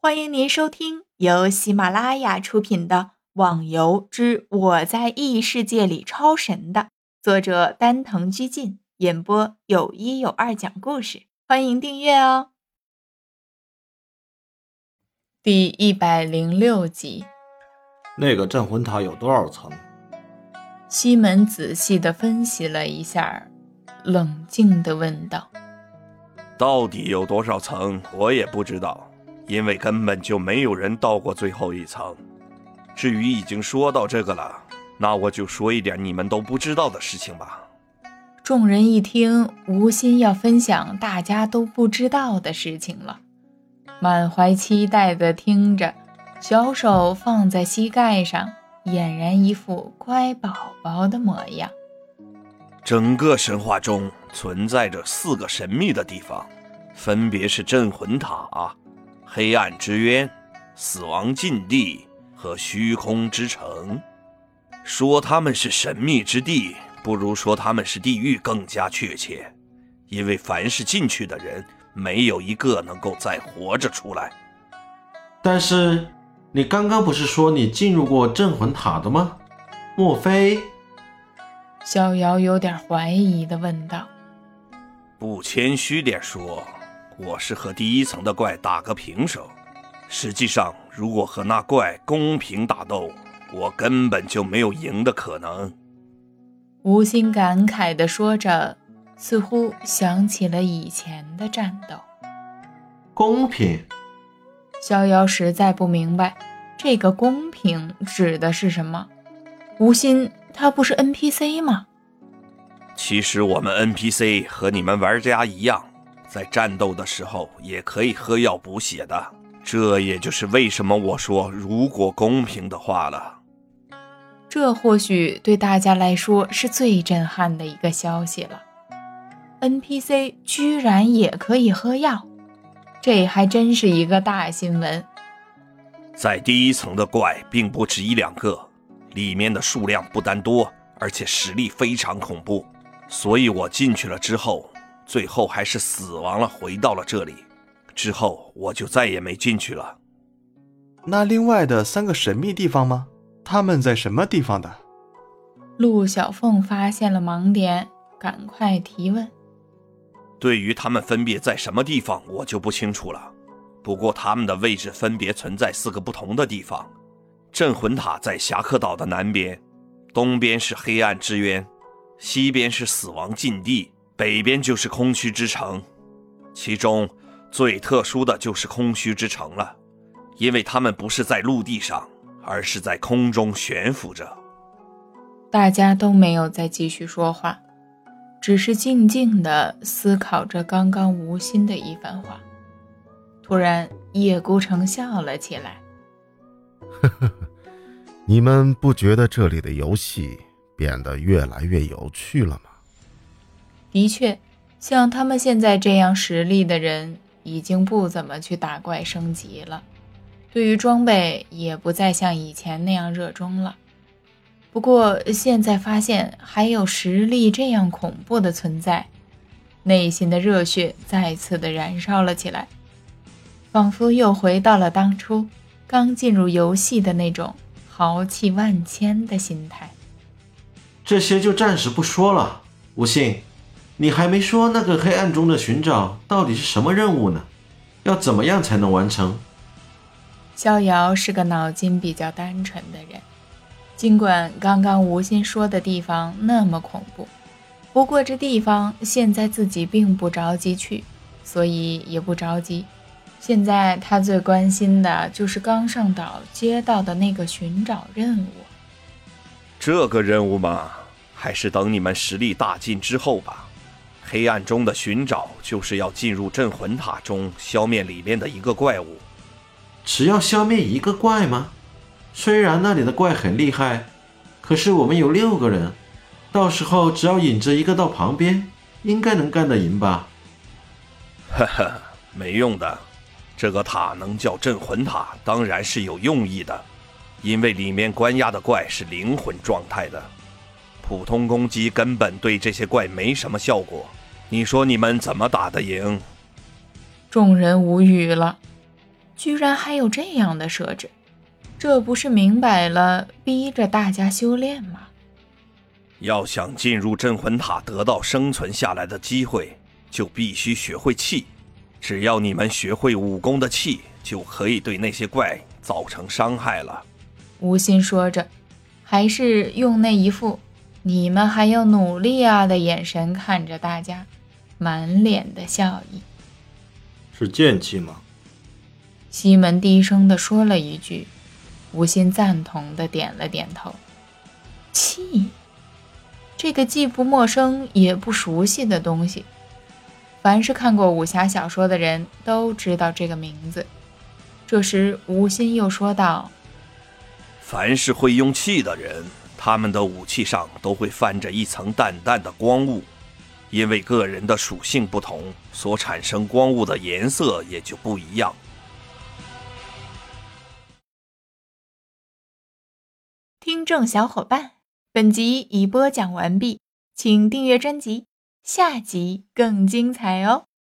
欢迎您收听由喜马拉雅出品的《网游之我在异世界里超神》的作者丹藤居进演播，有一有二讲故事。欢迎订阅哦。第一百零六集，那个镇魂塔有多少层？西门仔细的分析了一下，冷静的问道：“到底有多少层？我也不知道。”因为根本就没有人到过最后一层。至于已经说到这个了，那我就说一点你们都不知道的事情吧。众人一听，无心要分享大家都不知道的事情了，满怀期待的听着，小手放在膝盖上，俨然一副乖宝宝的模样。整个神话中存在着四个神秘的地方，分别是镇魂塔。黑暗之渊、死亡禁地和虚空之城，说他们是神秘之地，不如说他们是地狱更加确切。因为凡是进去的人，没有一个能够再活着出来。但是，你刚刚不是说你进入过镇魂塔的吗？莫非？逍遥有点怀疑的问道。不谦虚点说。我是和第一层的怪打个平手。实际上，如果和那怪公平打斗，我根本就没有赢的可能。吴心感慨地说着，似乎想起了以前的战斗。公平？逍遥实在不明白，这个公平指的是什么？吴心，他不是 NPC 吗？其实我们 NPC 和你们玩家一样。在战斗的时候也可以喝药补血的，这也就是为什么我说如果公平的话了。这或许对大家来说是最震撼的一个消息了。NPC 居然也可以喝药，这还真是一个大新闻。在第一层的怪并不止一两个，里面的数量不单多，而且实力非常恐怖，所以我进去了之后。最后还是死亡了，回到了这里。之后我就再也没进去了。那另外的三个神秘地方吗？他们在什么地方的？陆小凤发现了盲点，赶快提问。对于他们分别在什么地方，我就不清楚了。不过他们的位置分别存在四个不同的地方：镇魂塔在侠客岛的南边，东边是黑暗之渊，西边是死亡禁地。北边就是空虚之城，其中最特殊的就是空虚之城了，因为他们不是在陆地上，而是在空中悬浮着。大家都没有再继续说话，只是静静的思考着刚刚无心的一番话。突然，叶孤城笑了起来：“呵呵呵，你们不觉得这里的游戏变得越来越有趣了吗？”的确，像他们现在这样实力的人，已经不怎么去打怪升级了，对于装备也不再像以前那样热衷了。不过现在发现还有实力这样恐怖的存在，内心的热血再次的燃烧了起来，仿佛又回到了当初刚进入游戏的那种豪气万千的心态。这些就暂时不说了，无信。你还没说那个黑暗中的寻找到底是什么任务呢？要怎么样才能完成？逍遥是个脑筋比较单纯的人，尽管刚刚吴心说的地方那么恐怖，不过这地方现在自己并不着急去，所以也不着急。现在他最关心的就是刚上岛接到的那个寻找任务。这个任务嘛，还是等你们实力大进之后吧。黑暗中的寻找就是要进入镇魂塔中，消灭里面的一个怪物。只要消灭一个怪吗？虽然那里的怪很厉害，可是我们有六个人，到时候只要引着一个到旁边，应该能干得赢吧？呵呵，没用的。这个塔能叫镇魂塔，当然是有用意的，因为里面关押的怪是灵魂状态的，普通攻击根本对这些怪没什么效果。你说你们怎么打得赢？众人无语了。居然还有这样的设置，这不是明摆了逼着大家修炼吗？要想进入镇魂塔，得到生存下来的机会，就必须学会气。只要你们学会武功的气，就可以对那些怪造成伤害了。吴心说着，还是用那一副“你们还要努力啊”的眼神看着大家，满脸的笑意。是剑气吗？西门低声地说了一句，无心赞同的点了点头。气，这个既不陌生也不熟悉的东西，凡是看过武侠小说的人都知道这个名字。这时，吴心又说道：“凡是会用气的人，他们的武器上都会泛着一层淡淡的光雾，因为个人的属性不同，所产生光物的颜色也就不一样。”听众小伙伴，本集已播讲完毕，请订阅专辑，下集更精彩哦。